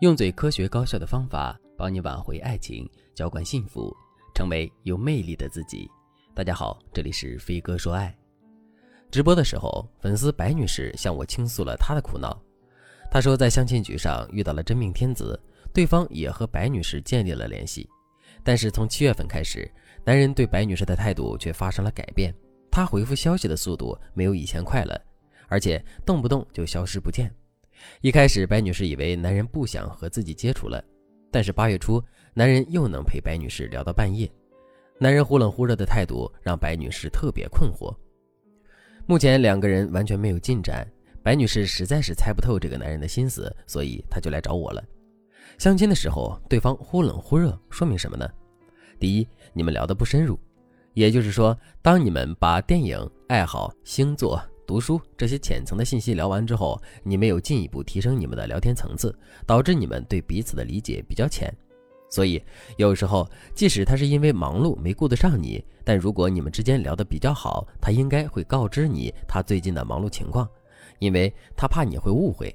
用最科学高效的方法帮你挽回爱情，浇灌幸福，成为有魅力的自己。大家好，这里是飞哥说爱。直播的时候，粉丝白女士向我倾诉了她的苦恼。她说，在相亲局上遇到了真命天子，对方也和白女士建立了联系。但是从七月份开始，男人对白女士的态度却发生了改变。他回复消息的速度没有以前快了，而且动不动就消失不见。一开始，白女士以为男人不想和自己接触了，但是八月初，男人又能陪白女士聊到半夜。男人忽冷忽热的态度让白女士特别困惑。目前两个人完全没有进展，白女士实在是猜不透这个男人的心思，所以她就来找我了。相亲的时候，对方忽冷忽热，说明什么呢？第一，你们聊得不深入，也就是说，当你们把电影、爱好、星座。读书这些浅层的信息聊完之后，你没有进一步提升你们的聊天层次，导致你们对彼此的理解比较浅。所以有时候，即使他是因为忙碌没顾得上你，但如果你们之间聊得比较好，他应该会告知你他最近的忙碌情况，因为他怕你会误会。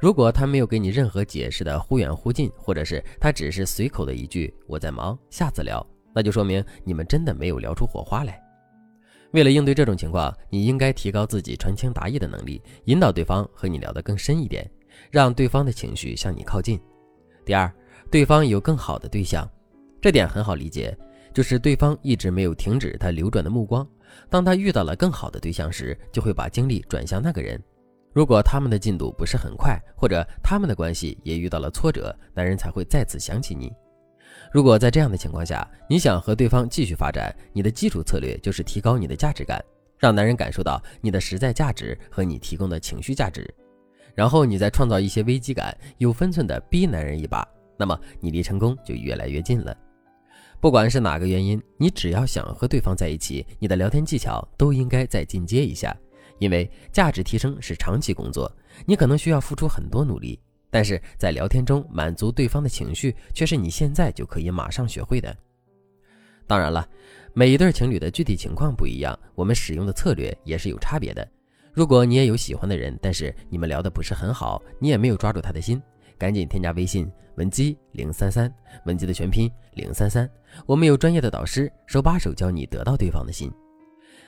如果他没有给你任何解释的忽远忽近，或者是他只是随口的一句“我在忙，下次聊”，那就说明你们真的没有聊出火花来。为了应对这种情况，你应该提高自己传情达意的能力，引导对方和你聊得更深一点，让对方的情绪向你靠近。第二，对方有更好的对象，这点很好理解，就是对方一直没有停止他流转的目光。当他遇到了更好的对象时，就会把精力转向那个人。如果他们的进度不是很快，或者他们的关系也遇到了挫折，男人才会再次想起你。如果在这样的情况下，你想和对方继续发展，你的基础策略就是提高你的价值感，让男人感受到你的实在价值和你提供的情绪价值，然后你再创造一些危机感，有分寸的逼男人一把，那么你离成功就越来越近了。不管是哪个原因，你只要想和对方在一起，你的聊天技巧都应该再进阶一下，因为价值提升是长期工作，你可能需要付出很多努力。但是在聊天中满足对方的情绪，却是你现在就可以马上学会的。当然了，每一对情侣的具体情况不一样，我们使用的策略也是有差别的。如果你也有喜欢的人，但是你们聊的不是很好，你也没有抓住他的心，赶紧添加微信文姬零三三，文姬的全拼零三三，我们有专业的导师手把手教你得到对方的心。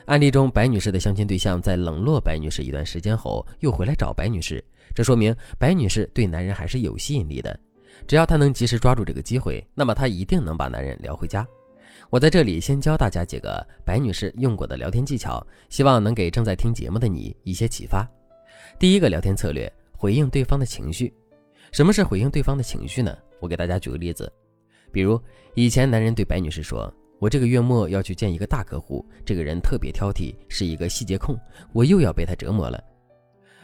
案例中，白女士的相亲对象在冷落白女士一段时间后，又回来找白女士。这说明白女士对男人还是有吸引力的，只要她能及时抓住这个机会，那么她一定能把男人聊回家。我在这里先教大家几个白女士用过的聊天技巧，希望能给正在听节目的你一些启发。第一个聊天策略：回应对方的情绪。什么是回应对方的情绪呢？我给大家举个例子，比如以前男人对白女士说：“我这个月末要去见一个大客户，这个人特别挑剔，是一个细节控，我又要被他折磨了。”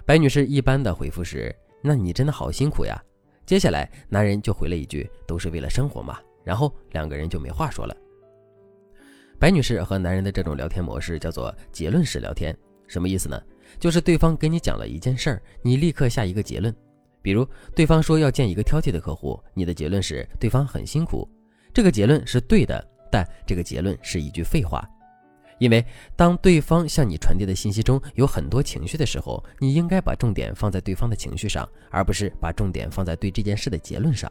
白女士一般的回复是：“那你真的好辛苦呀。”接下来，男人就回了一句：“都是为了生活嘛。”然后两个人就没话说了。白女士和男人的这种聊天模式叫做结论式聊天，什么意思呢？就是对方跟你讲了一件事儿，你立刻下一个结论。比如，对方说要见一个挑剔的客户，你的结论是对方很辛苦。这个结论是对的，但这个结论是一句废话。因为当对方向你传递的信息中有很多情绪的时候，你应该把重点放在对方的情绪上，而不是把重点放在对这件事的结论上。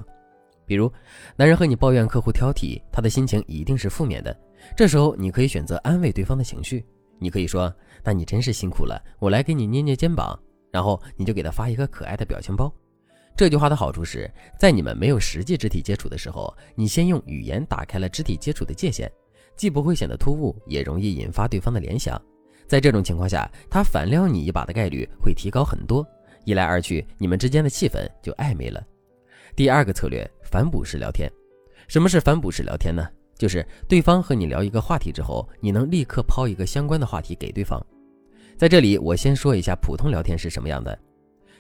比如，男人和你抱怨客户挑剔，他的心情一定是负面的。这时候，你可以选择安慰对方的情绪，你可以说：“那你真是辛苦了，我来给你捏捏肩膀。”然后你就给他发一个可爱的表情包。这句话的好处是在你们没有实际肢体接触的时候，你先用语言打开了肢体接触的界限。既不会显得突兀，也容易引发对方的联想。在这种情况下，他反撩你一把的概率会提高很多。一来二去，你们之间的气氛就暧昧了。第二个策略，反哺式聊天。什么是反哺式聊天呢？就是对方和你聊一个话题之后，你能立刻抛一个相关的话题给对方。在这里，我先说一下普通聊天是什么样的，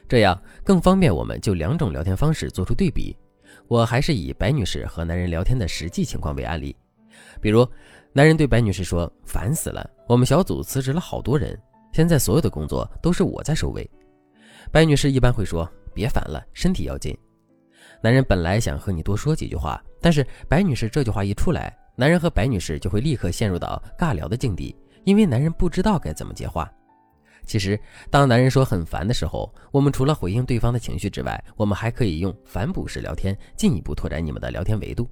这样更方便我们就两种聊天方式做出对比。我还是以白女士和男人聊天的实际情况为案例。比如，男人对白女士说：“烦死了，我们小组辞职了好多人，现在所有的工作都是我在收尾。”白女士一般会说：“别烦了，身体要紧。”男人本来想和你多说几句话，但是白女士这句话一出来，男人和白女士就会立刻陷入到尬聊的境地，因为男人不知道该怎么接话。其实，当男人说很烦的时候，我们除了回应对方的情绪之外，我们还可以用反哺式聊天进一步拓展你们的聊天维度。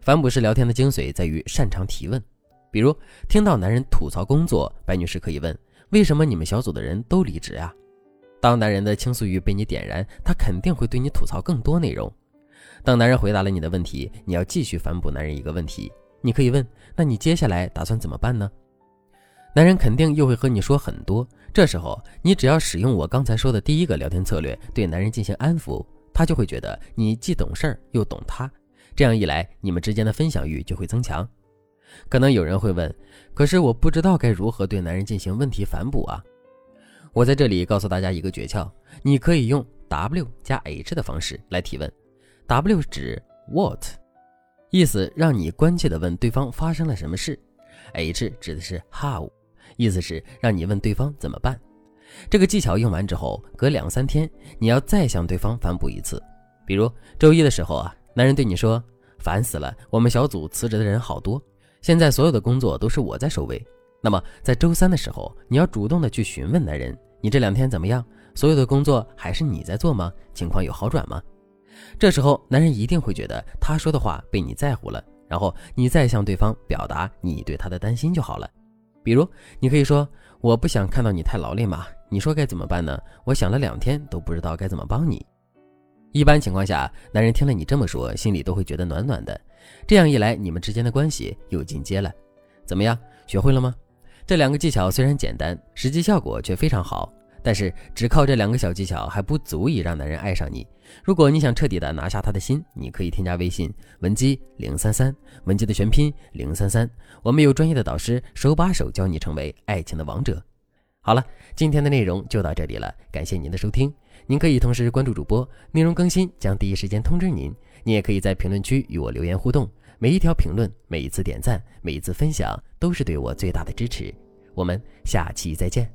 反哺式聊天的精髓在于擅长提问，比如听到男人吐槽工作，白女士可以问：为什么你们小组的人都离职呀？当男人的倾诉欲被你点燃，他肯定会对你吐槽更多内容。当男人回答了你的问题，你要继续反哺男人一个问题，你可以问：那你接下来打算怎么办呢？男人肯定又会和你说很多，这时候你只要使用我刚才说的第一个聊天策略，对男人进行安抚，他就会觉得你既懂事儿又懂他，这样一来，你们之间的分享欲就会增强。可能有人会问，可是我不知道该如何对男人进行问题反哺啊？我在这里告诉大家一个诀窍，你可以用 W 加 H 的方式来提问，W 指 What，意思让你关切的问对方发生了什么事，H 指的是 How。意思是让你问对方怎么办。这个技巧用完之后，隔两三天你要再向对方反哺一次。比如周一的时候啊，男人对你说：“烦死了，我们小组辞职的人好多，现在所有的工作都是我在收尾。”那么在周三的时候，你要主动的去询问男人：“你这两天怎么样？所有的工作还是你在做吗？情况有好转吗？”这时候男人一定会觉得他说的话被你在乎了，然后你再向对方表达你对他的担心就好了。比如，你可以说：“我不想看到你太劳累嘛，你说该怎么办呢？我想了两天都不知道该怎么帮你。”一般情况下，男人听了你这么说，心里都会觉得暖暖的。这样一来，你们之间的关系又进阶了。怎么样，学会了吗？这两个技巧虽然简单，实际效果却非常好。但是只靠这两个小技巧还不足以让男人爱上你。如果你想彻底的拿下他的心，你可以添加微信文姬零三三，文姬的全拼零三三，我们有专业的导师手把手教你成为爱情的王者。好了，今天的内容就到这里了，感谢您的收听。您可以同时关注主播，内容更新将第一时间通知您。您也可以在评论区与我留言互动，每一条评论、每一次点赞、每一次分享都是对我最大的支持。我们下期再见。